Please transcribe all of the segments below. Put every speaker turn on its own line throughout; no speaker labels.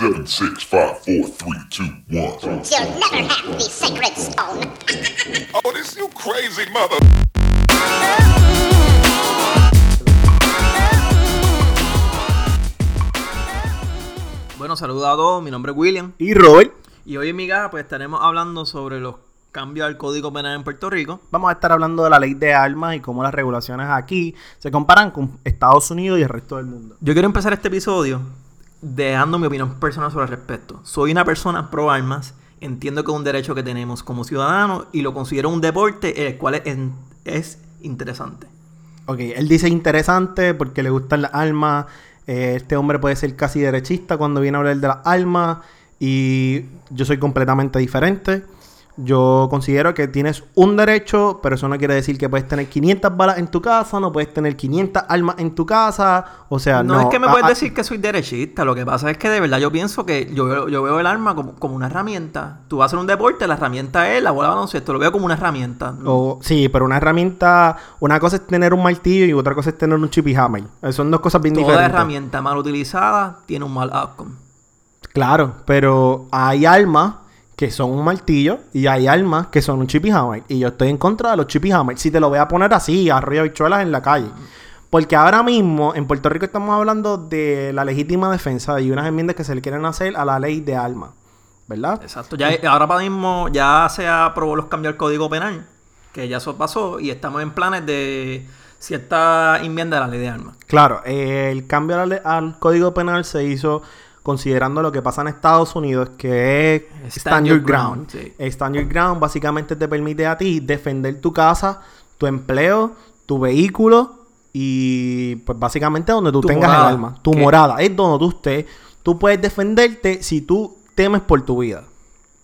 Seven, six, five, four, three, two, one.
You'll never have the sacred stone.
Oh, this you crazy mother.
Bueno, saludos a todos, mi nombre es William
Y Robert,
y hoy en mi casa pues estaremos hablando sobre los cambios al Código Penal en Puerto Rico.
vamos a estar hablando de la ley de armas y cómo las regulaciones aquí se comparan con Estados Unidos y el resto del mundo.
Yo quiero empezar este episodio dejando mi opinión personal sobre el respecto. Soy una persona pro armas, entiendo que es un derecho que tenemos como ciudadanos y lo considero un deporte el cual es, es interesante.
Ok, él dice interesante porque le gustan las armas. eh, este hombre puede ser casi derechista cuando viene a hablar de las armas. Y yo soy completamente diferente. Yo considero que tienes un derecho, pero eso no quiere decir que puedes tener 500 balas en tu casa, no puedes tener 500 armas en tu casa. O sea, no.
No, es que me puedes
ah,
decir que soy derechista, lo que pasa es que de verdad yo pienso que yo veo, yo veo el arma como, como una herramienta. Tú vas a hacer un deporte, la herramienta es la bola de baloncesto, lo veo como una herramienta. ¿no?
O- sí, pero una herramienta, una cosa es tener un martillo y otra cosa es tener un chip y hammer. Son dos cosas bien
Toda
diferentes.
herramienta mal utilizada tiene un mal outcome.
Claro, pero hay armas que son un martillo y hay armas que son un chip y hammer. Y yo estoy en contra de los chip y hammer. Si te lo voy a poner así, arriba bichuelas en la calle. Porque ahora mismo en Puerto Rico estamos hablando de la legítima defensa y unas enmiendas que se le quieren hacer a la ley de armas. ¿Verdad?
Exacto. Ya, ahora mismo ya se aprobó los cambios al Código Penal, que ya eso pasó, y estamos en planes de cierta enmienda de la ley de armas.
Claro, eh, el cambio al, al Código Penal se hizo considerando lo que pasa en Estados Unidos, que es Stand, Your Ground.
sí.
Eh, Stand Your Ground básicamente te permite a ti defender tu casa, tu empleo, tu vehículo y pues básicamente donde tú
Tu
tengas
morada.
el alma. Tu
¿Qué?
morada es donde tú estés. Tú puedes defenderte si tú temes por tu vida.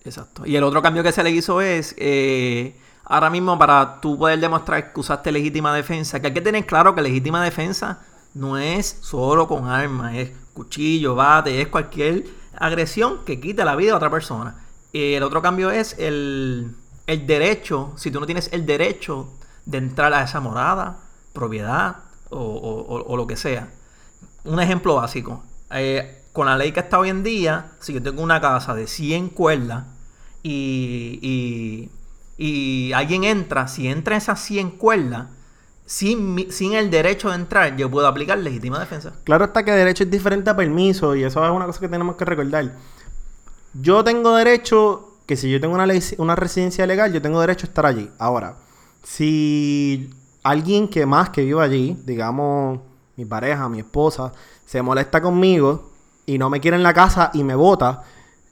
Exacto. Y el otro cambio que se le hizo es, eh, ahora mismo para tú poder demostrar que usaste legítima defensa, que hay que tener claro que legítima defensa no es solo con armas, es cuchillo, bate, es cualquier agresión que quite la vida a otra persona. Y el otro cambio es el, el derecho, si tú no tienes el derecho de entrar a esa morada, propiedad o, o- lo que sea. Un ejemplo básico. eh, con la ley que está hoy en día, si yo tengo una casa de 100 cuerdas y, y, y alguien entra, si entra esas 100 cuerdas, sin, sin el derecho de entrar, yo puedo aplicar legítima defensa.
Claro está que derecho es diferente a permiso y eso es una cosa que tenemos que recordar. Yo tengo derecho, que si yo tengo una, ley- una residencia legal, yo tengo derecho a estar allí. Ahora, si alguien que más que viva allí, digamos mi pareja, mi esposa, se molesta conmigo y no me quiere en la casa y me vota,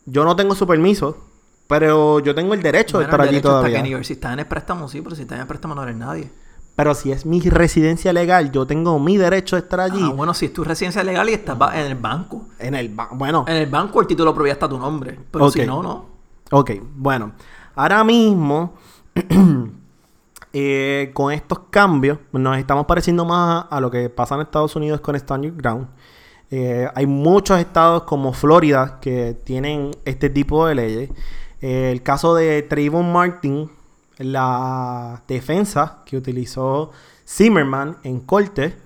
yo no tengo su permiso, pero yo tengo el derecho de estar
el
allí todavía.
que nivel. Si estás en el préstamo, sí, pero si estás en el préstamo no eres nadie.
Pero si es mi residencia legal, yo tengo mi derecho de estar allí.
Ah, bueno, si es tu residencia legal y estás en el banco.
En el ba- bueno,
En el banco el título propiedad está tu nombre. Pero si no, no.
Ok, bueno. Ahora mismo, eh, con estos cambios, nos estamos pareciendo más a lo que pasa en Estados Unidos con Stand Your Ground. Eh, hay muchos estados como Florida que tienen este tipo de leyes. Eh, el caso de Trayvon Martin, la defensa que utilizó Zimmerman en corte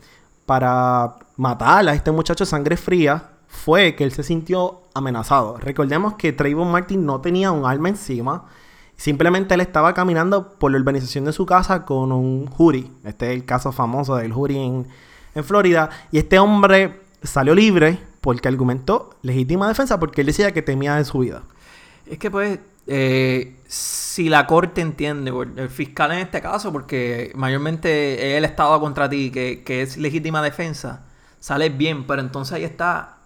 para matar a este muchacho sangre fría fue que él se sintió amenazado. Recordemos que Trayvon Martin no tenía un arma encima. Simplemente él estaba caminando por la urbanización de su casa con un jury. Este es el caso famoso del jury en, en Florida. Y este hombre salió libre porque argumentó legítima defensa porque él decía que temía de su vida.
Es que pues, eh, si la corte entiende, el fiscal en este caso, porque mayormente es el Estado contra ti, que, que es legítima defensa, sales bien, pero entonces ahí está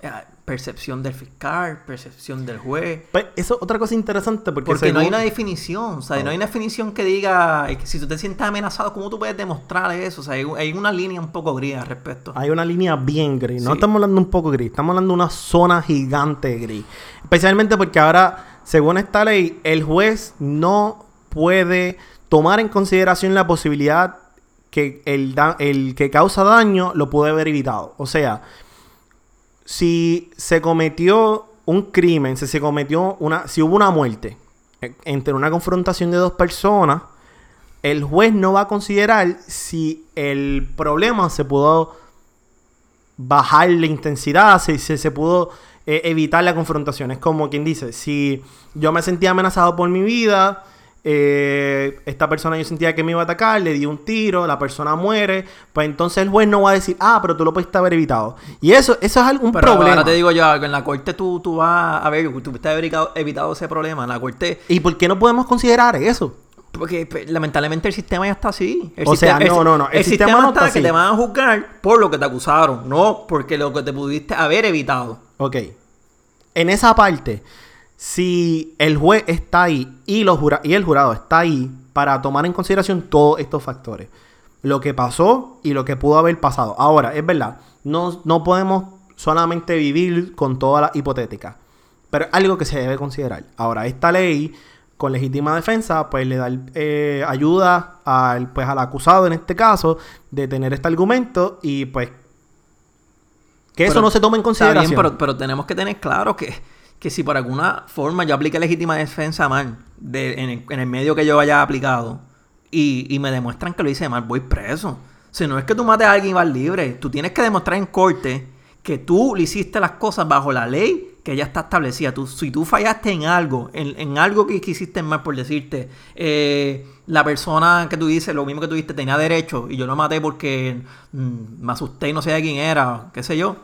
eh, percepción del fiscal, percepción del juez.
Pues eso es otra cosa interesante porque,
Porque no hay una definición, o sea, no hay una definición que diga que si tú te sientes amenazado, ¿cómo tú puedes demostrar eso? O sea, hay, hay una línea un poco gris al respecto.
Hay una línea bien gris. No
Sí.
estamos hablando un poco gris, estamos hablando de una zona gigante gris. Especialmente porque ahora, según esta ley, el juez no puede tomar en consideración la posibilidad que el, que causa daño lo puede haber evitado. O sea, si se cometió un crimen, si se cometió una, si hubo una muerte eh, entre una confrontación de dos personas, el juez no va a considerar si el problema se pudo bajar la intensidad, se, se pudo eh, evitar la confrontación. Es como quien dice, si yo me sentía amenazado por mi vida, eh, esta persona yo sentía que me iba a atacar, le di un tiro, la persona muere, pues entonces el juez no va a decir, ah, pero tú lo pudiste haber evitado. Y eso, eso es algún
Pero
problema.
ahora te digo yo, en la corte tú, tú vas a ver, tú pudiste haber evitado, ese problema. En la corte,
¿Y por qué no podemos considerar eso?
porque pues, lamentablemente el sistema ya está así. El
O sea, no, no, no, el sistema no está
que
así.
te van a juzgar por lo que te acusaron, no porque lo que te pudiste haber evitado.
Ok. En esa parte, si el juez está ahí y, el jurado está ahí para tomar en consideración todos estos factores. Lo que pasó y lo que pudo haber pasado. Ahora, es verdad, no, no podemos solamente vivir con toda la hipotética. Pero es algo que se debe considerar. Ahora, esta ley con legítima defensa, pues le da eh, ayuda al, pues, al acusado en este caso de tener este argumento y pues que eso
Pero
no se tome en
Está
consideración.
bien, pero, pero tenemos que tener claro que, que si por alguna forma yo apliqué legítima defensa mal de, en, el, en el medio que yo haya aplicado y, y me demuestran que lo hice mal, voy preso. Si no es que tú mates a alguien y vas libre, tú tienes que demostrar en corte que tú le hiciste las cosas bajo la ley que ya está establecida. Tú, si tú fallaste en algo, en, en algo que, que hiciste mal por decirte, eh, la persona que tú dices, lo mismo que tú dijiste, tenía derecho y yo lo maté porque mm, me asusté y no sabía quién era, qué sé yo,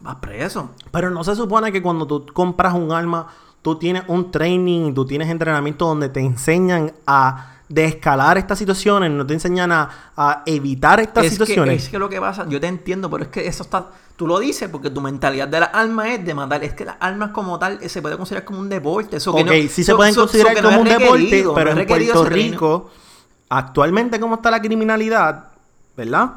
vas preso.
Pero no se supone que cuando tú compras un arma, tú tienes un training, tú tienes entrenamiento donde te enseñan a descalar estas situaciones, no te enseñan a, a evitar estas
es
situaciones.
Que, es que lo que pasa, yo te entiendo, pero es que eso está, tú lo dices porque tu mentalidad de las armas es de matar. Es que las armas como tal eh, se puede considerar como un deporte. Eso que no-
sí se
so-
pueden
so- so
considerar
no
como un deporte, pero
no
en Puerto. Rico, actualmente como está la criminalidad, ¿verdad?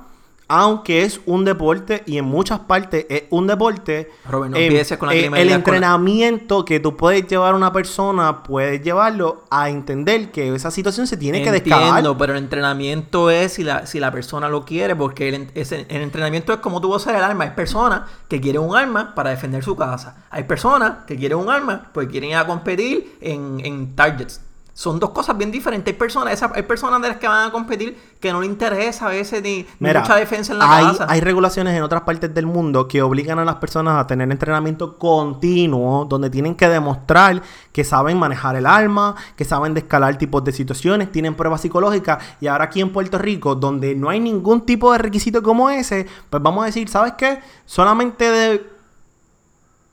Aunque es un deporte y en muchas partes es un deporte,
Robert, no empieces con la
eh, el
con la-
entrenamiento que tú puedes llevar a una persona, puedes llevarlo a entender que esa situación se tiene que descalar.
Entiendo, pero el entrenamiento es si la, si la persona lo quiere, porque el entrenamiento es como tú vas a usar el arma. Hay personas que quieren un arma para defender su casa. Hay personas que quieren un arma porque quieren ir a competir en, en targets. Son dos cosas bien diferentes. Hay personas, esas- hay personas de las que van a competir que no les interesa a veces ni,
Mira,
mucha defensa en la
hay,
casa.
hay regulaciones en otras partes del mundo que obligan a las personas a tener entrenamiento continuo, donde tienen que demostrar que saben manejar el arma, que saben descalar tipos de situaciones, tienen pruebas psicológicas. Y ahora aquí en Puerto Rico, donde no hay ningún tipo de requisito como ese, pues vamos a decir, ¿sabes qué? Solamente de-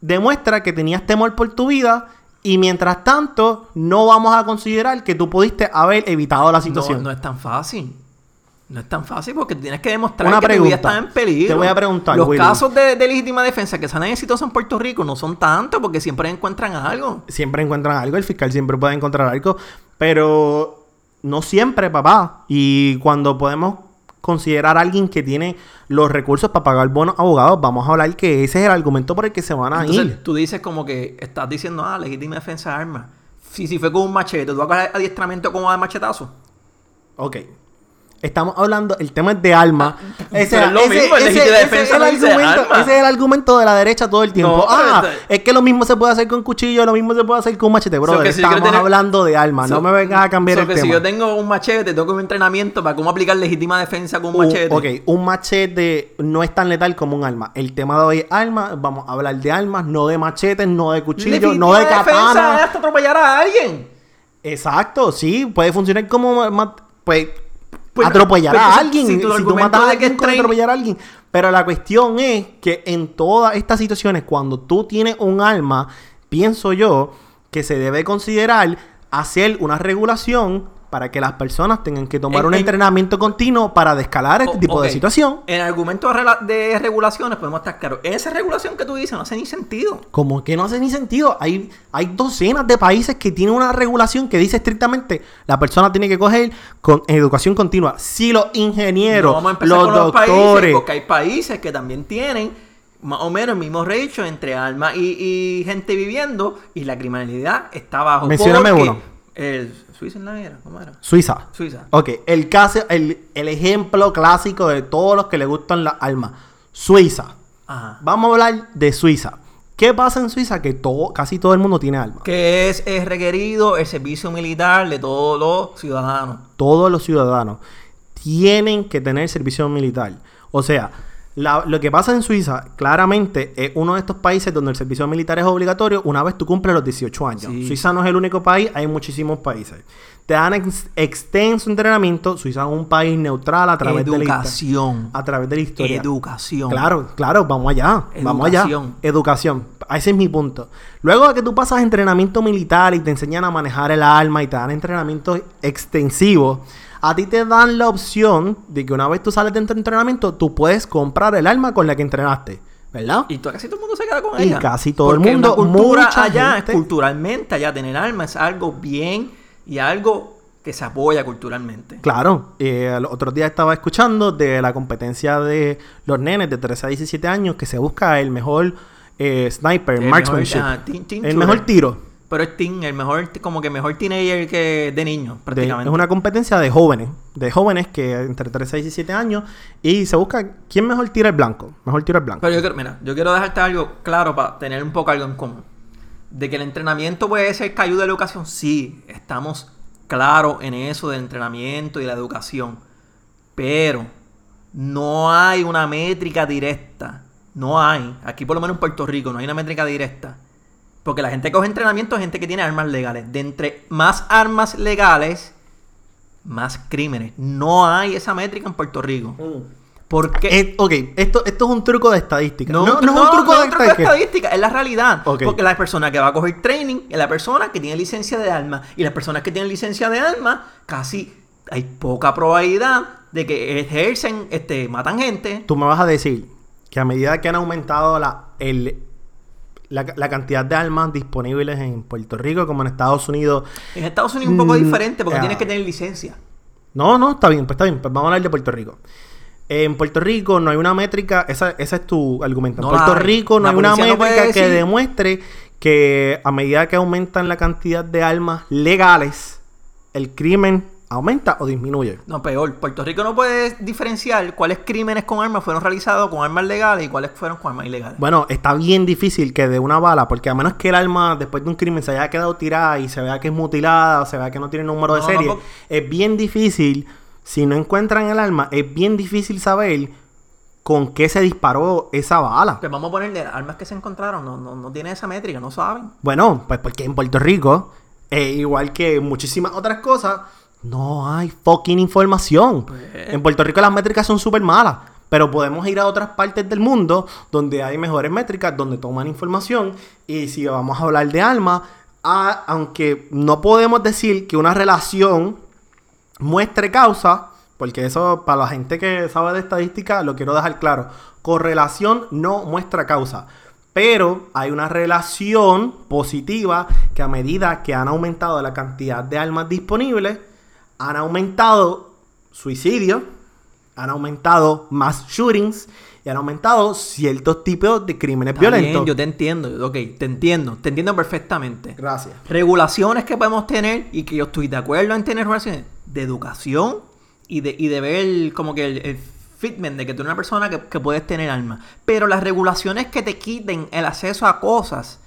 demuestra que tenías temor por tu vida. Y mientras tanto, no vamos a considerar que tú pudiste haber evitado la situación.
No, no es tan fácil. No es tan fácil porque tienes que demostrar
Una
que tu vida
pregunta.
está en peligro.
Te voy a preguntar,
Los
Willy.
casos de, de legítima defensa que salen exitosos en Puerto Rico no son tantos porque siempre encuentran algo.
siempre encuentran algo, el fiscal siempre puede encontrar algo, pero no siempre, papá. Y cuando podemos considerar a alguien que tiene los recursos para pagar buenos abogados, vamos a hablar que ese es el argumento por el que se van a
Entonces
ir.
tú dices como que estás diciendo, ah, legítima defensa de armas. Si, si fue con un machete, ¿tú vas a coger adiestramiento como de machetazo?
Ok. Estamos hablando, el tema es de. Ese,
es lo
ese-
mismo, el
ese-
legítima
ese
defensa
es el argumento,
arma.
ese es el argumento de la derecha todo el tiempo.
No,
ah, es que lo mismo se puede hacer con cuchillo, lo mismo se puede hacer con machete, brother.
que si yo
Estamos
tener-
hablando de armas, no me vengas a cambiar
so
el
que
tema.
si yo tengo un machete, tengo un entrenamiento para cómo aplicar legítima defensa con un
Un-
machete.
ok, un machete no es tan letal como un arma. El tema de hoy es armas. Vamos a hablar de armas, no de machetes, no de cuchillos, no de
defensa
katana.
hasta atropellar a alguien.
Exacto, sí, puede funcionar como pues,
Pues,
atropellar
pues,
a alguien.
si
Si, tú matas a
que
alguien con
train-
atropellar a alguien. Pero la cuestión es que en todas estas situaciones, cuando tú tienes un arma, pienso yo que se debe considerar hacer una regulación para que las personas tengan que tomar
En-
un
en-
entrenamiento continuo para descalar este tipo de situación.
En argumentos de regulaciones podemos estar claros. Esa regulación que tú dices no hace ni sentido.
Como que no hace ni sentido. Hay, hay docenas de países que tienen una regulación que dice estrictamente la persona tiene que coger con educación continua. Si los ingenieros,
No vamos a empezar
los
con los países,
doctores,
porque hay países que también tienen más o menos el mismo ratio entre armas y, y gente viviendo y la criminalidad está bajo.
Mencióname uno.
El Suiza no era, ¿cómo era?
Suiza.
Suiza.
Ok, el caso, el, el ejemplo clásico de todos los que les gustan las armas. Suiza.
Ajá.
Vamos a hablar de Suiza. ¿Qué pasa en Suiza? Que todo, casi todo el mundo tiene armas.
Que es, es requerido el servicio militar de todos los ciudadanos.
Todos los ciudadanos tienen que tener servicio militar. O sea, La- lo que pasa en Suiza, claramente, es uno de estos países donde el servicio militar es obligatorio una vez tú cumples los 18 años.
Sí.
Suiza no es el único país, hay muchísimos países. Te dan ex- extenso entrenamiento. Suiza es un país neutral a través de la historia.
Educación.
A través de la historia.
Educación.
Claro, claro, vamos allá. Vamos allá.
Educación.
Educación. Ese es mi punto. Luego de que tú pasas entrenamiento militar y te enseñan a manejar el arma y te dan entrenamiento extensivo, a ti te dan la opción de que una vez tú sales de entrenamiento, tú puedes comprar el arma con la que entrenaste. ¿Verdad?
Y casi todo el mundo se queda con
Y
ella.
casi todo el mundo,
Una cultura allá,
gente-
culturalmente, allá tener armas es algo bien y algo que se apoya culturalmente.
Claro, eh, los otros días estaba escuchando de la competencia de los nenes de 13 a 17 años que se busca el mejor eh, sniper,
El
marksmanship.
mejor, teen
el
shooter.
mejor tiro.
Pero es teen, el mejor, como que mejor teenager que de niño,
De-
prácticamente.
es una competencia de jóvenes, de jóvenes que entre 13 y 17 años y se busca quién mejor tira el blanco, mejor tira el blanco.
Pero yo quiero, mira, yo quiero dejarte algo claro para tener un poco algo en común. De que el entrenamiento puede ser que ayude a la educación, sí, estamos claros en eso del entrenamiento y la educación. Pero no hay una métrica directa. No hay. Aquí por lo menos en Puerto Rico no hay una métrica directa. Porque la gente que coge entrenamiento es gente que tiene armas legales. De entre más armas legales, más crímenes. No hay esa métrica en Puerto Rico. Porque
Eh, ok, esto, esto es un truco de estadística.
no,
No, no,
no,
es un truco
no
de
truco de
estadística.
es la realidad. Porque la persona que va a coger training es la persona que tiene licencia de armas. Y las personas que tienen licencia de armas, casi hay poca probabilidad de que ejercen, este, matan gente.
Tú me vas a decir que a medida que han aumentado la, el, la, la cantidad de armas disponibles en Puerto Rico como en Estados Unidos.
En Estados Unidos es un poco
Mm,
diferente porque tienes que tener licencia.
No, no, está bien, pues está bien. Pues vamos a hablar de Puerto Rico. En Puerto Rico no hay una métrica, esa, esa es tu argumento. En
No
Puerto. Rico no hay una
no
métrica que demuestre que a medida que aumentan la cantidad de armas legales, el crimen aumenta o disminuye.
No, peor. Puerto Rico no puede diferenciar cuáles crímenes con armas fueron realizados con armas legales y cuáles fueron con armas ilegales.
Bueno, está bien difícil que de una bala, porque a menos que el arma después de un crimen se haya quedado tirada y se vea que es mutilada o se vea que no tiene número de
No,
serie, es bien difícil, si no encuentran el arma, es bien difícil saber con qué se disparó esa bala.
Pues vamos a ponerle armas que se encontraron. No, no, no tiene esa métrica, no saben.
Bueno, pues porque en Puerto Rico, eh, igual que muchísimas otras cosas, no hay fucking información. En Puerto Rico las métricas son súper malas. Pero podemos ir a otras partes del mundo donde hay mejores métricas, donde toman información. Y si vamos a hablar de ah, aunque no podemos decir que una relación muestre causa, porque eso para la gente que sabe de estadística lo quiero dejar claro. Correlación no muestra causa. Pero hay una relación positiva que a medida que han aumentado la cantidad de armas disponibles, han aumentado suicidios, han aumentado más shootings y han aumentado ciertos tipos de crímenes
Está bien,
violentos.
yo te entiendo, ok, te entiendo, te entiendo perfectamente.
Gracias.
Regulaciones que podemos tener y que yo estoy de acuerdo en tener regulaciones de educación y de, y de ver como que el, el fitment de que tú eres una persona que, que puedes tener armas. Pero las regulaciones que te quiten el acceso a cosas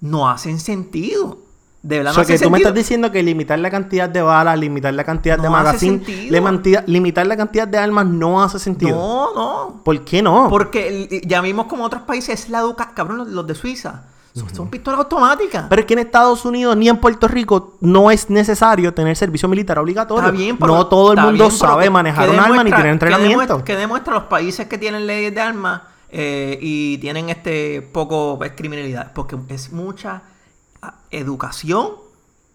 no hacen sentido. De verdad
O sea,
no
que tú me estás diciendo que limitar la cantidad de balas, limitar la cantidad de
No hace
magazine, limitar la cantidad de armas no hace sentido.
No, no.
¿Por qué no?
Porque ya vimos como otros países es la educación. Cabrón, los, de Suiza. Son, pistolas automáticas.
Pero es que en Estados Unidos ni en Puerto Rico no es necesario tener servicio militar obligatorio.
Está bien, pero-
no todo el mundo
bien,
sabe
que-
manejar
que
un arma ni tener entrenamiento.
Que demuestra, que demuestra los países que tienen leyes de armas eh, y tienen este poco pues, criminalidad. Porque es mucha educación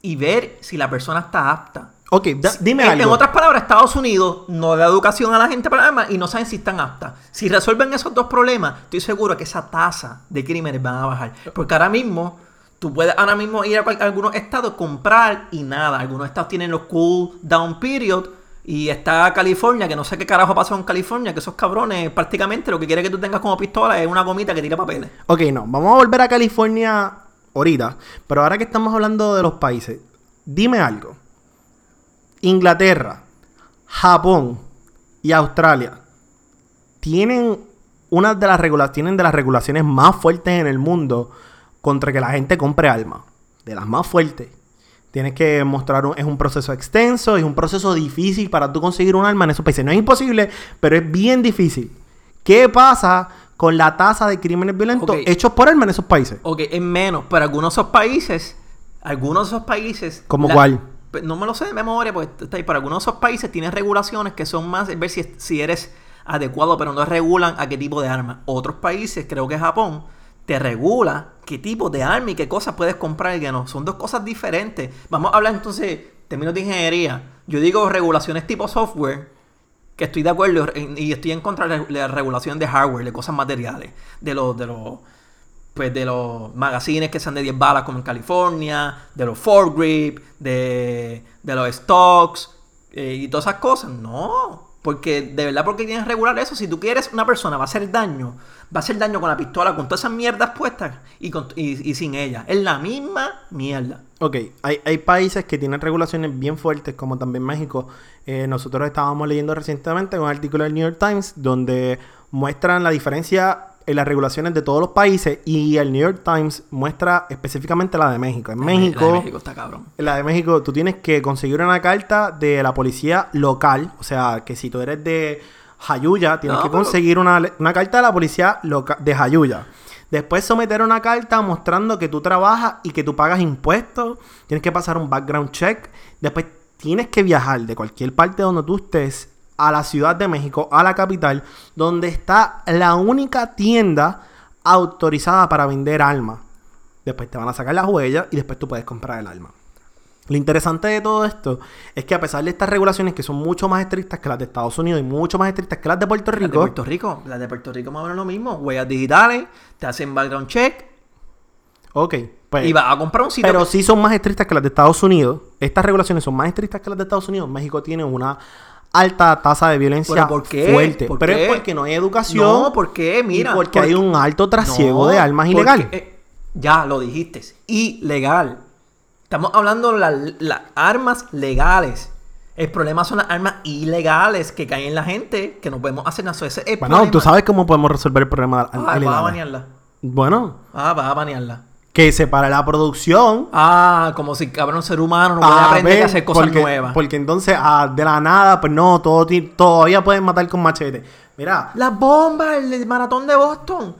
y ver si la persona está apta.
Ok, da- dime
en,
algo.
en otras palabras, Estados Unidos no da educación a la gente para armas y no saben si están aptas. Si resuelven esos dos problemas, estoy seguro que esa tasa de crímenes van a bajar. Porque ahora mismo, tú puedes ahora mismo ir a, cual- a algunos estados, comprar y nada. Algunos estados tienen los cool down period. Y está California, que no sé qué carajo pasó en California, que esos cabrones prácticamente lo que quiere que tú tengas como pistola es una gomita que tira papeles.
Ok, no, vamos a volver a California ahorita. Pero ahora que estamos hablando de los países, dime algo. Inglaterra, Japón y Australia tienen una de las regula- tienen de las regulaciones más fuertes en el mundo contra que la gente compre armas. De las más fuertes. Tienes que mostrar un, es un proceso extenso, es un proceso difícil para tú conseguir un arma en esos países. No es imposible, pero es bien difícil. ¿Qué pasa con la tasa de crímenes violentos hechos por armas en esos países?
Ok, es menos, pero algunos de esos países, algunos de esos países...
¿Cómo cuál?
No me lo sé de memoria, pues está ahí, pero algunos de esos países tienen regulaciones que son más, ver si, si eres adecuado, pero no regulan a qué tipo de arma. Otros países, creo que Japón, te regula qué tipo de arma y qué cosas puedes comprar y qué no. Son dos cosas diferentes. Vamos a hablar entonces, términos de ingeniería. Yo digo regulaciones tipo software, que estoy de acuerdo y estoy en contra de la regulación de hardware, de cosas materiales, de los, de los, pues de los magazines que sean de 10 balas como en California, de los foregrip, de, de los stocks eh, y todas esas cosas. No, porque de verdad porque tienes que regular eso. Si tú quieres una persona va a hacer daño, va a hacer daño con la pistola, con todas esas mierdas puestas y, con- y sin ella. Es la misma mierda.
Ok, hay, hay países que tienen regulaciones bien fuertes, como también México. Eh, nosotros estábamos leyendo recientemente un artículo del New York Times donde muestran la diferencia en las regulaciones de todos los países y el New York Times muestra específicamente la de México. En México,
La de México está cabrón.
en la de México, tú tienes que conseguir una carta de la policía local. O sea, que si tú eres de Jayuya, tienes
No,
que
pero-
conseguir una, una carta de la policía loca- de Jayuya. Después someter una carta mostrando que tú trabajas y que tú pagas impuestos. Tienes que pasar un background check. Después tienes que viajar de cualquier parte donde tú estés a la Ciudad de México, a la capital, donde está la única tienda autorizada para vender armas. Después te van a sacar las huellas y después tú puedes comprar el arma. Lo interesante de todo esto es que a pesar de estas regulaciones que son mucho más estrictas que las de Estados Unidos y mucho más estrictas que las de Puerto
Las de
Rico,
Puerto Rico, las de Puerto Rico más o menos lo mismo. Huellas digitales, te hacen background check
ok, pues,
y vas a comprar un sitio.
pero
que-
sí son más estrictas que las de Estados Unidos. Estas regulaciones son más estrictas que las de Estados Unidos. México tiene una alta tasa de violencia
¿Pero por qué?
fuerte.
¿Por
pero
qué?
es porque no hay educación.
No, ¿por qué? Mira.
y porque hay
porque-
un alto trasiego
No,
de armas
porque,
ilegales.
eh, ya lo dijiste. Ilegal. Estamos hablando de la- las armas legales. El problema son las armas ilegales que caen en la gente, que no podemos hacer nada. Ese es
bueno,
problema.
tú sabes cómo podemos resolver el problema de las
Ah, vas a
ilegales.
banearla.
Bueno,
Ah, vas a banearla.
que se para la producción
Ah, como si cabrón ser humano no puede
Ah,
aprender
ven,
a hacer cosas
porque,
nuevas.
Porque entonces, ah, de la nada, pues no, todo, todavía pueden matar con machete. Mira,
Las bombas, el maratón de Boston.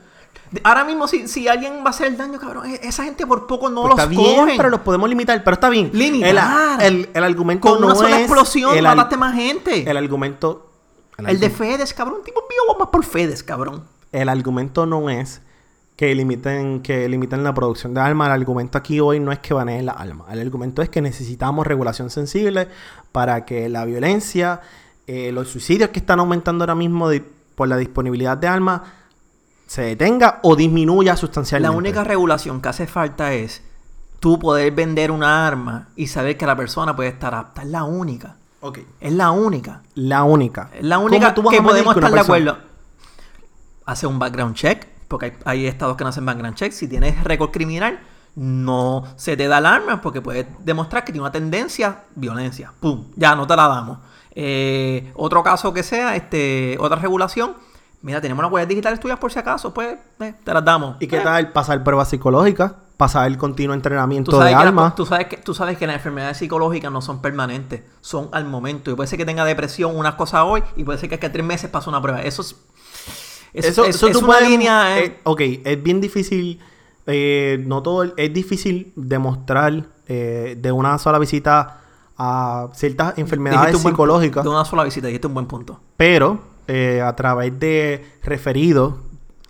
Ahora mismo, si, si alguien va a hacer daño, cabrón, e- esa gente por poco no
pues
los
está bien,
cogen.
pero los podemos limitar. Pero está bien.
Limitar.
El, el- el argumento
Con
no
una sola
es...
explosión
el,
mataste más gente.
El
El,
argumento... El,
de Fedes, cabrón. Tipo envió bombas por Fedes, cabrón.
el argumento no es que limiten, que limiten la producción de armas. El argumento aquí hoy no es que baneen las armas. El argumento es que necesitamos regulación sensible para que la violencia, eh, los suicidios que están aumentando ahora mismo de- por la disponibilidad de armas, se detenga o disminuya
La
sustancialmente.
única regulación que hace falta es tú poder vender una arma y saber que la persona puede estar apta. Es la única.
Ok.
Es la única.
La única.
Es la única
¿Cómo tú
que podemos estar de acuerdo. Hace un background check, porque hay, hay estados que no hacen background check. Si tienes récord criminal, no se te da el arma porque puedes demostrar que tiene una tendencia, violencia. ¡Pum! Ya no te la damos. Eh, otro caso que sea, este, otra regulación. Mira, tenemos las huellas digitales tuyas por si acaso, pues eh, te las damos.
¿Y qué
Eh,
tal pasar pruebas psicológicas? Pasar el continuo entrenamiento de
la-
armas.
tú, sabes que, tú sabes que las enfermedades psicológicas no son permanentes, son al momento. Y puede ser que tenga depresión unas cosas hoy y puede ser que a tres meses pase una prueba. Eso es, eso, es- es
tú
una
puedes-
línea... eh,
eh, ok, es bien difícil. eh, no todo. Es difícil demostrar de una sola visita a ciertas enfermedades psicológicas.
De una sola visita, dijiste un buen punto.
Pero eh, a través de referidos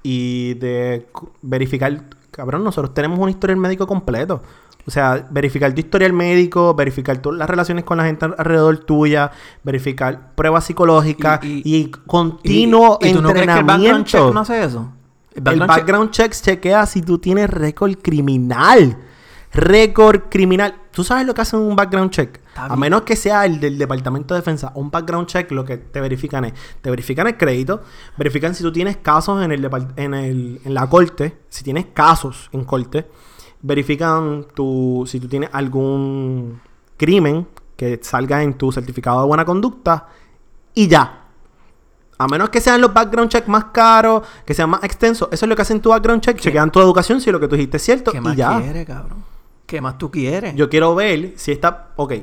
y de verificar. Cabrón, nosotros tenemos un historial médico completo. O sea, verificar tu historial médico, verificar todas las relaciones con la gente alrededor tuya, verificar pruebas psicológicas
Y-
y,
y-
continuo
¿Y, y tú no crees que el background check
entrenamiento.
no hace eso?
El background,
check-
chequea si tú tienes récord criminal. Récord criminal. ¿Tú sabes lo que hace un background check? A menos que sea el del Departamento de Defensa. Un background check lo que te verifican es, te verifican el crédito, verifican si tú tienes casos en, el, en, el- en la corte, si tienes casos en corte, verifican tu, si tú tienes algún crimen que salga en tu certificado de buena conducta y ya. A menos que sean los background checks más caros, que sean más extensos. Eso es lo que hacen tu background check. Chequean tu educación si lo que tú dijiste es cierto.
¿Qué
y
más
ya.
quieres, cabrón? ¿Qué más tú quieres?
Yo quiero ver si está. Ok.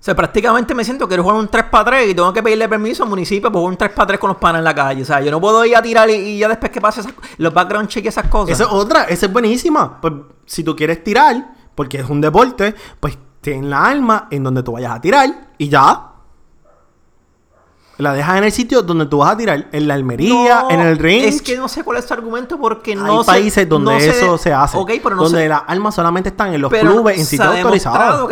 sea, prácticamente me siento que quiero jugar un 3 para 3 y tengo que pedirle permiso al municipio para jugar un 3 para 3 con los panas en la calle. O sea, yo no puedo ir a tirar y, y ya después que pase esas, los background check y esas cosas.
Esa es otra, esa es buenísima. Pues si tú quieres tirar, porque es un deporte, pues ten la arma en donde tú vayas a tirar y ya. La dejas en el sitio donde tú vas a tirar, en la almería,
No,
en el range.
Es que no sé cuál es tu argumento porque no
Hay
se-
países donde
no
eso se hace.
Ok, pero no
donde las armas solamente están en los
pero
clubes, en sitios autorizados.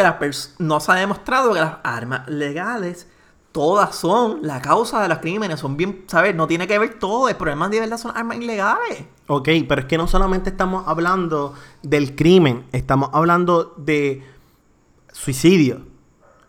no se ha demostrado que las armas legales todas son la causa de los crímenes. Son bien, ¿sabes? No tiene que ver todo. El problema de verdad son armas ilegales.
Ok, pero es que no solamente estamos hablando del crimen, estamos hablando de suicidio.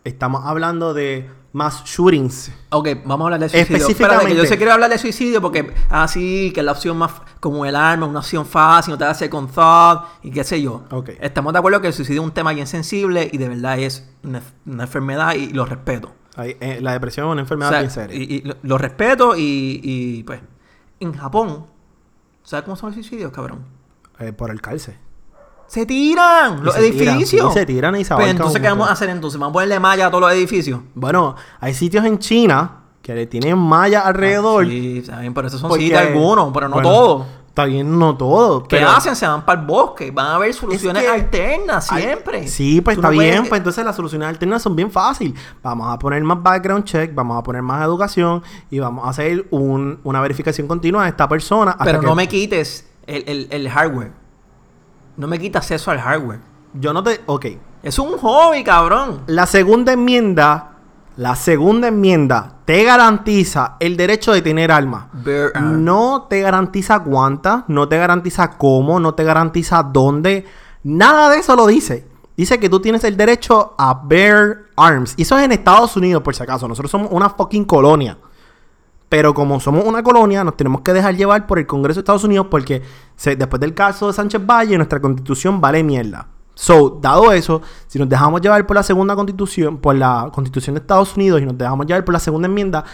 Estamos hablando de mass shootings.
Ok, vamos a hablar de suicidio.
Específicamente.
Espérate, que yo sé quiero hablar de suicidio porque así que es la opción más como el arma, una opción fácil, no te hace con thought y qué sé yo.
Ok.
Estamos de acuerdo que el suicidio es un tema bien sensible y de verdad es una, una enfermedad y lo respeto.
Ahí, eh, la depresión es una
O
enfermedad
sea,
bien seria.
y, y lo, lo respeto y, y, pues en Japón, ¿sabes cómo son los suicidios, cabrón?
Eh, por el calce.
Se tiran los
se tiran,
edificios.
sí, se tiran y se
Pues
abarcan
entonces, ¿qué vamos a hacer entonces? ¿Vamos a ponerle malla a todos los edificios?
Bueno, hay sitios en China que le tienen malla alrededor.
Ah, Sí, está bien, pero esos son
porque-
sitios algunos, pero no
bueno,
todos.
Está bien, no todo.
¿Qué
pero-
hacen? Se van para el bosque. Van a haber soluciones
que-
alternas
Ay,
siempre.
Sí, pues está
no puedes-
bien. Pues entonces las soluciones alternas son bien fáciles. Vamos a poner más background check, vamos a poner más educación y vamos a hacer un- una verificación continua de esta persona. hasta
Pero
que-
no me quites el, el- el hardware. No me quites acceso al hardware.
Yo no te. Ok.
Es un hobby, cabrón.
La segunda enmienda. La segunda enmienda te garantiza el derecho de tener armas.
Bear.
No te garantiza cuántas, no te garantiza cómo, no te garantiza dónde. Nada de eso lo dice. Dice que tú tienes el derecho a bear arms. Y eso es en Estados Unidos, por si acaso. Nosotros somos una fucking colonia. Pero como somos una colonia, nos tenemos que dejar llevar por el Congreso de Estados Unidos porque se- después del caso de Sánchez Valle, nuestra constitución vale mierda. So, dado eso, si nos dejamos llevar por la segunda constitución, por la constitución de Estados Unidos y nos dejamos llevar por la segunda enmienda,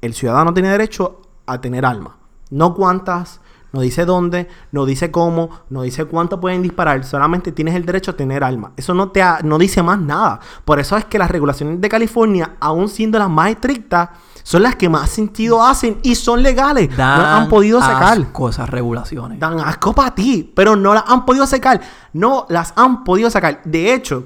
el ciudadano tiene derecho a tener armas. No cuántas, no dice dónde, no dice cómo, no dice cuánto pueden disparar, solamente tienes el derecho a tener armas. Eso no te ha- no dice más nada. Por eso es que las regulaciones de California, aún siendo las más estrictas, son las que más sentido hacen y son legales. no las han podido sacar.
asco esas regulaciones.
Dan asco para ti, pero no las han podido sacar. No las han podido sacar. De hecho,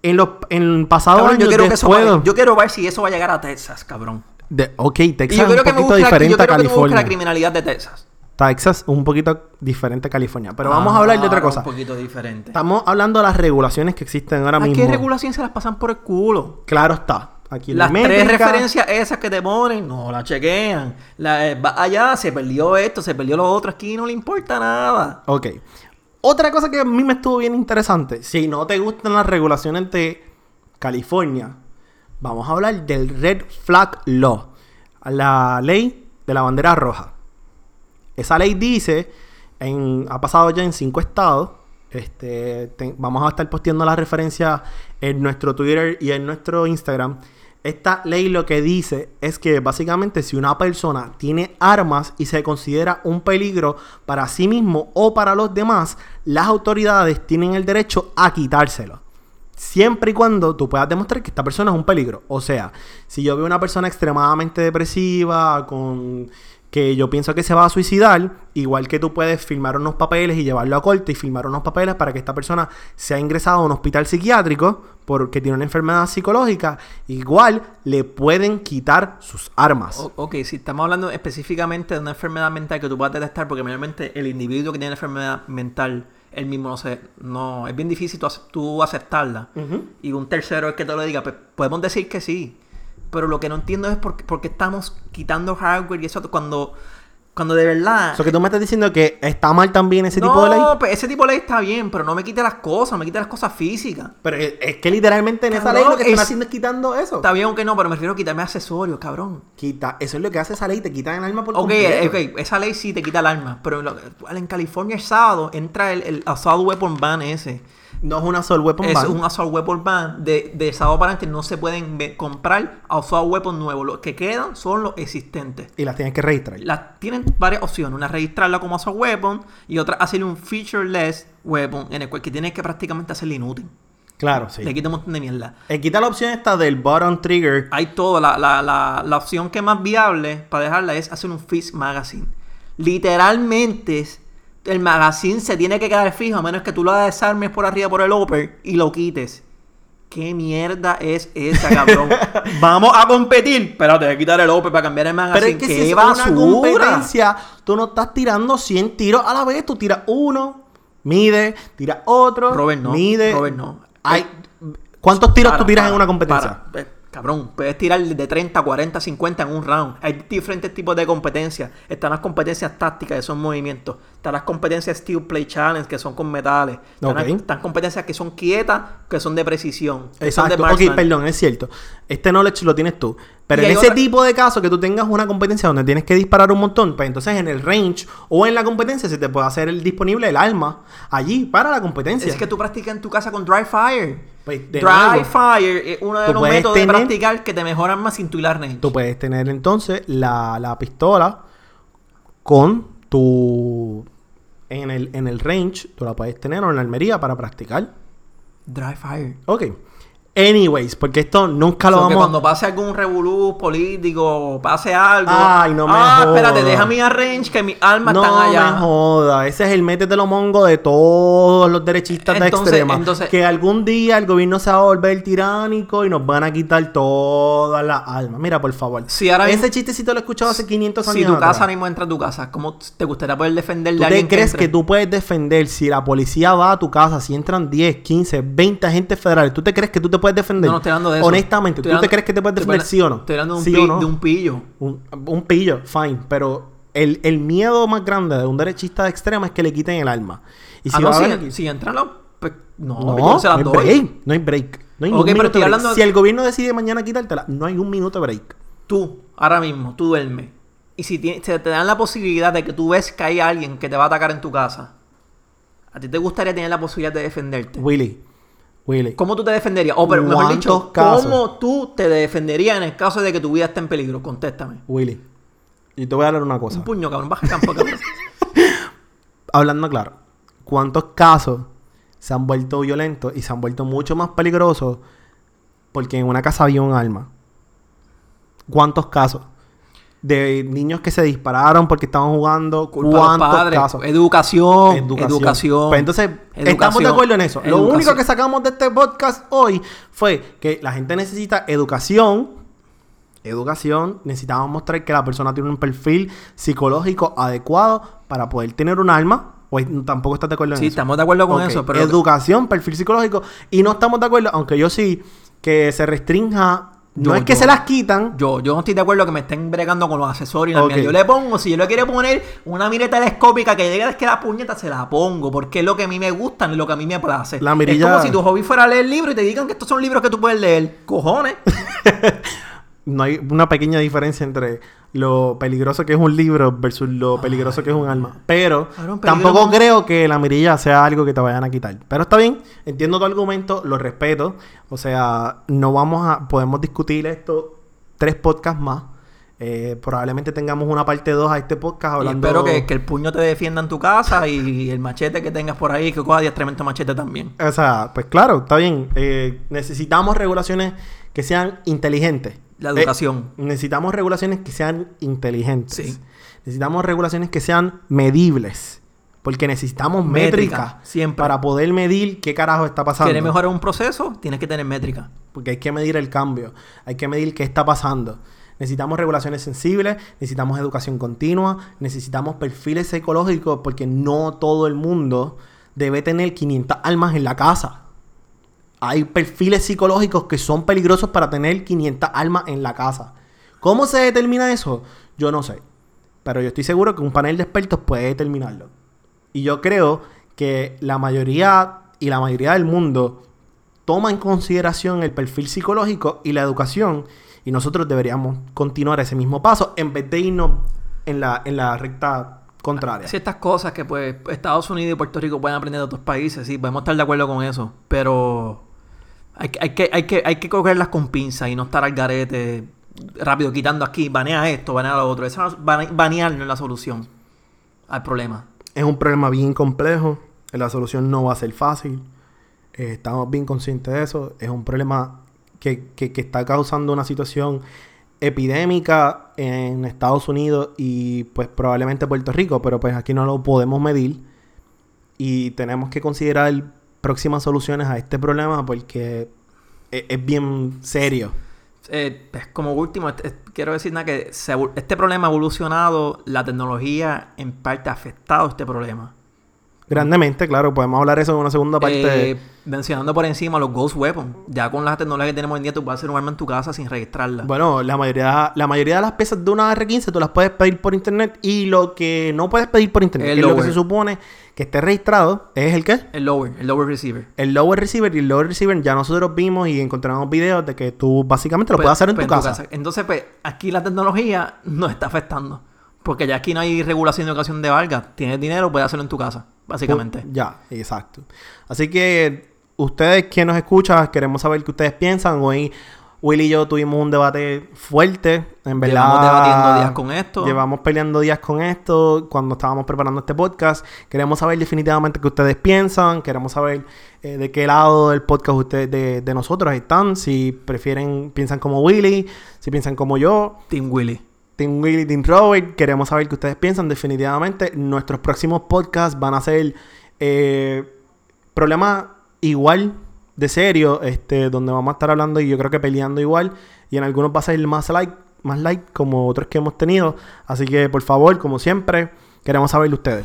en los en pasados
Cabrón, yo,
años
que eso yo quiero ver si eso va a llegar a Texas, cabrón.
de, ok, Texas es un
me
poquito
yo
diferente a
que me
California.
la criminalidad de Texas.
Texas un poquito diferente a California. Pero vamos a hablar de otra
Ah,
cosa.
Un poquito diferente.
Estamos hablando de las regulaciones que existen ahora
¿A
mismo.
qué regulación se las pasan por el culo?
Claro está. Aquí en
Las
la
tres referencias esas que te ponen, no las chequean. La, eh, va allá, se perdió esto, se perdió lo otro, aquí no le importa nada.
Ok. Otra cosa que a mí me estuvo bien interesante. Si no te gustan las regulaciones de California, vamos a hablar del Red Flag Law. La ley de la bandera roja. Esa ley dice, en, ha pasado ya en cinco estados. Este, te- vamos a estar posteando la referencia en nuestro Twitter y en nuestro Instagram. Esta ley lo que dice es que básicamente si una persona tiene armas y se considera un peligro para sí mismo o para los demás, las autoridades tienen el derecho a quitárselo. Siempre y cuando tú puedas demostrar que esta persona es un peligro. O sea, si yo veo una persona extremadamente depresiva, con que yo pienso que se va a suicidar, igual que tú puedes firmar unos papeles y llevarlo a corte y firmar unos papeles para que esta persona sea ingresada a un hospital psiquiátrico porque tiene una enfermedad psicológica, igual le pueden quitar sus armas.
O- ok, si estamos hablando específicamente de una enfermedad mental que tú puedas detectar, porque mayormente el individuo que tiene la enfermedad mental, él mismo no sé, no, es bien difícil tú, ace- tú aceptarla. Y un tercero es que te lo diga, pues podemos decir que sí. Pero lo que no entiendo es por qué estamos quitando hardware y eso cuando, cuando de verdad...
Eso que tú me estás diciendo que está mal también ese tipo de ley.
No, pues ese tipo de ley está bien, pero no me quite las cosas, me quite las cosas físicas.
Pero es, es que literalmente en esa ley lo que están
es-
haciendo es quitando eso.
Está bien aunque no, pero me refiero a quitarme accesorios, cabrón.
Quita, eso es lo que hace esa ley, te quitan el arma por
Ok,
completo.
ok, esa ley sí te quita el arma, pero en, lo- en California el sábado entra el, el Assault Weapon Ban ese.
No es una assault weapon
Es
ban.
un Assault Weapon Ban. De, de sábado para adelante no se pueden comprar Assault Weapon nuevos. Los que quedan son los existentes.
Y las tienes que registrar.
Las, tienen varias opciones. Una registrarla como Assault Weapon y otra hacerle un featureless weapon en el cual que tienes que prácticamente hacerle inútil.
Claro, sí.
Le quita un montón de mierda.
Eh, quita la opción esta del button trigger.
Hay todo. La, la, la, la opción que es más viable para dejarla es hacer un Fix Magazine. Literalmente, es- el magazine se tiene que quedar fijo a menos que tú lo desarmes por arriba por el upper y lo quites. ¿Qué mierda es esa, cabrón? Vamos a competir. Espérate, voy a quitar el upper para cambiar el magazine.
Pero es que
¡Qué
si es
basura!
una competencia, tú no estás tirando 100 tiros a la vez. Tú tiras uno, mide, tiras otro,
Robert, no.
mide.
Robert, no.
Hay- ¿Cuántos tiros
Para,
tú tiras
para,
en una competencia?
para. Cabrón, puedes tirar de 30, 40, 50 en un round. Hay diferentes tipos de competencias. Están las competencias tácticas, que son movimientos. Están las competencias Steel Play Challenge, que son con metales. Están,
Ok.
las- están competencias que son quietas, que son de precisión. que son de
Exacto. Ok, perdón, es cierto. Este knowledge lo tienes tú. Pero
Y
en ese
otra-
tipo de casos que tú tengas una competencia donde tienes que disparar un montón, pues entonces en el range o en la competencia se te puede hacer el disponible el arma allí para la competencia.
Es que tú practicas en tu casa con Dry Fire.
Pues,
Dry
nuevo,
Fire es uno de los métodos de practicar que te mejoran más sin tu range.
Tú puedes tener entonces la, la pistola con tu... En el, en el range, tú la puedes tener o en la armería para practicar.
Dry Fire.
Ok. Anyways, porque esto nunca lo
So que
vamos
cuando pase algún revolú político o pase algo.
Ay, no me
Ah, espérate,
jodas.
deja mi arrange que mis armas
No
están allá.
me joda, ese es el métetelo mongo de todos los derechistas de
Entonces-
extrema.
entonces-
que algún día el gobierno se va a volver tiránico y nos van a quitar todas las armas. Mira, por favor.
Si ahora
ese
mismo-
chistecito lo he escuchado hace 500 años.
Si tu casa ahora mismo entra a tu casa, ¿cómo te gustaría poder defender de
¿Tú
alguien
te crees
entre?
que tú puedes defender si la policía va a tu casa, si entran 10, 15, 20 agentes federales? ¿Tú te crees que tú te puedes defender?
No, no estoy hablando de eso.
Honestamente,
Estoy
¿tú
hablando-
te crees que te puedes defender sí o no?
Estoy hablando de un,
¿Sí
pi-
o no?
de un pillo.
Un, un pillo, fine. Pero el, el miedo más grande de un derechista de extrema es que le quiten el arma. Y
ah,
si
no,
va a
si, entran los... pues, no,
no,
yo no se las
no hay
doy.
break. No hay break. No hay
pero estoy hablando de-
Si el gobierno decide mañana quitártela, no hay un minuto de break.
Tú, ahora mismo, tú duermes. Y si se te dan la posibilidad de que tú ves que hay alguien que te va a atacar en tu casa, ¿a ti te gustaría tener la posibilidad de defenderte?
Willy. Willy.
¿Cómo tú te defenderías? O, pero mejor dicho,
¿Cuántos casos?
¿cómo tú te defenderías en el caso de que tu vida esté en peligro? Contéstame.
Willy. Y te voy a hablar una cosa.
Un puño, cabrón. Baja el campo, cabrón.
hablando claro, ¿cuántos casos se han vuelto violentos y se han vuelto mucho más peligrosos porque en una casa había un arma? ¿Cuántos casos? De niños que se dispararon porque estaban jugando.
Culpa
¿Cuántos
padres.
casos?
Educación. Educación.
Pues entonces, estamos de acuerdo en eso. Lo único que sacamos de este podcast hoy fue que la gente necesita educación. Educación. Necesitamos mostrar que la persona tiene un perfil psicológico adecuado para poder tener un arma. O es- tampoco estás de acuerdo en
Sí,
eso.
estamos de acuerdo con eso, pero...
Educación, perfil psicológico. Y no estamos de acuerdo, aunque yo sí, que se restrinja. No es que
yo-
se las quitan.
Yo, yo no estoy de acuerdo que me estén bregando con los accesorios. Yo le pongo, si yo le quiero poner una mira telescópica que llegue a que la puñeta, se la pongo. Porque es lo que a mí me gusta y lo que a mí me place.
La mirilla-
Es como si tu hobby fuera leer libros y te digan que estos son libros que tú puedes leer. Cojones.
No hay una pequeña diferencia entre lo peligroso que es un libro versus lo peligroso que es un arma. Pero
Cabrón,
tampoco creo que la mirilla sea algo que te vayan a quitar. Pero está bien, entiendo tu argumento, lo respeto. O sea, no vamos a. Podemos discutir esto tres podcasts más. Eh, probablemente tengamos una parte 2 a este podcast
Y
hablando.
espero que, que el puño te defienda en tu casa y el machete que tengas por ahí, que coja adiestramiento machete también.
O sea, pues claro, está bien. Eh, necesitamos regulaciones que sean inteligentes.
La
Eh,
educación.
necesitamos regulaciones que sean inteligentes.
Sí.
Necesitamos regulaciones que sean medibles. Porque necesitamos
Métrica, siempre.
para poder medir qué carajo está pasando.
¿Quieres mejorar un proceso? Tienes que tener métrica.
Porque hay que medir el cambio, hay que medir qué está pasando. Necesitamos regulaciones sensibles, necesitamos educación continua, necesitamos perfiles psicológicos porque no todo el mundo debe tener 500 almas en la casa. Hay perfiles psicológicos que son peligrosos para tener 500 almas en la casa. ¿Cómo se determina eso? Yo no sé. Pero yo estoy seguro que un panel de expertos puede determinarlo. Y yo creo que la mayoría y la mayoría del mundo toma en consideración el perfil psicológico y la educación. Y nosotros deberíamos continuar ese mismo paso en vez de irnos en la, en la recta contraria.
Ciertas cosas que pues Estados Unidos y Puerto Rico pueden aprender de otros países, sí, podemos estar de acuerdo con eso, pero hay, hay, que, hay, que, hay que cogerlas con pinzas y no estar al garete rápido quitando aquí, banea esto, banea lo otro. Bane- banear no es la solución al problema.
Es un problema bien complejo. La solución no va a ser fácil. Eh, estamos bien conscientes de eso. Es un problema que, que- que está causando una situación epidémica en Estados Unidos y pues probablemente Puerto Rico, pero pues aquí no lo podemos medir y tenemos que considerar próximas soluciones a este problema porque es, es bien serio.
Eh, pues, como último, quiero decir nada que se este problema ha evolucionado, la tecnología en parte ha afectado este problema.
Grandemente, claro, podemos hablar eso en una segunda parte.
Eh, mencionando por encima los Ghost Weapons. Ya con las tecnologías que tenemos hoy en día, tú puedes hacer un arma en tu casa sin registrarla.
Bueno, la mayoría, la mayoría de las piezas de una R15 tú las puedes pedir por internet y lo que no puedes pedir por internet,
El
es lo que se supone que esté registrado, es el qué?
El lower, el lower receiver.
El lower receiver y el lower receiver ya nosotros vimos y encontramos videos de que tú básicamente lo
Pues-
puedes hacer en
pues
tu casa.
Entonces, pues, aquí la tecnología nos está afectando. Porque ya aquí no hay regulación de educación de valga. Tienes dinero, puedes hacerlo en tu casa, básicamente.
Ya, exacto. Así que ustedes que nos escuchan, queremos saber qué ustedes piensan. Hoy Will y yo tuvimos un debate fuerte. En verdad.
Llevamos debatiendo días con esto.
Llevamos peleando días con esto cuando estábamos preparando este podcast. Queremos saber definitivamente qué ustedes piensan. Queremos saber eh, de qué lado del podcast ustedes de, de nosotros están. Si prefieren, piensan como Willy, si piensan como yo.
Team Willy.
Team Willy, Team Robert, queremos saber qué ustedes piensan. Definitivamente, nuestros próximos podcasts van a ser eh, problemas igual de serio, este, donde vamos a estar hablando y yo creo que peleando igual. Y en algunos va a ser más light, más light como otros que hemos tenido. Así que, por favor, como siempre, queremos saber de ustedes.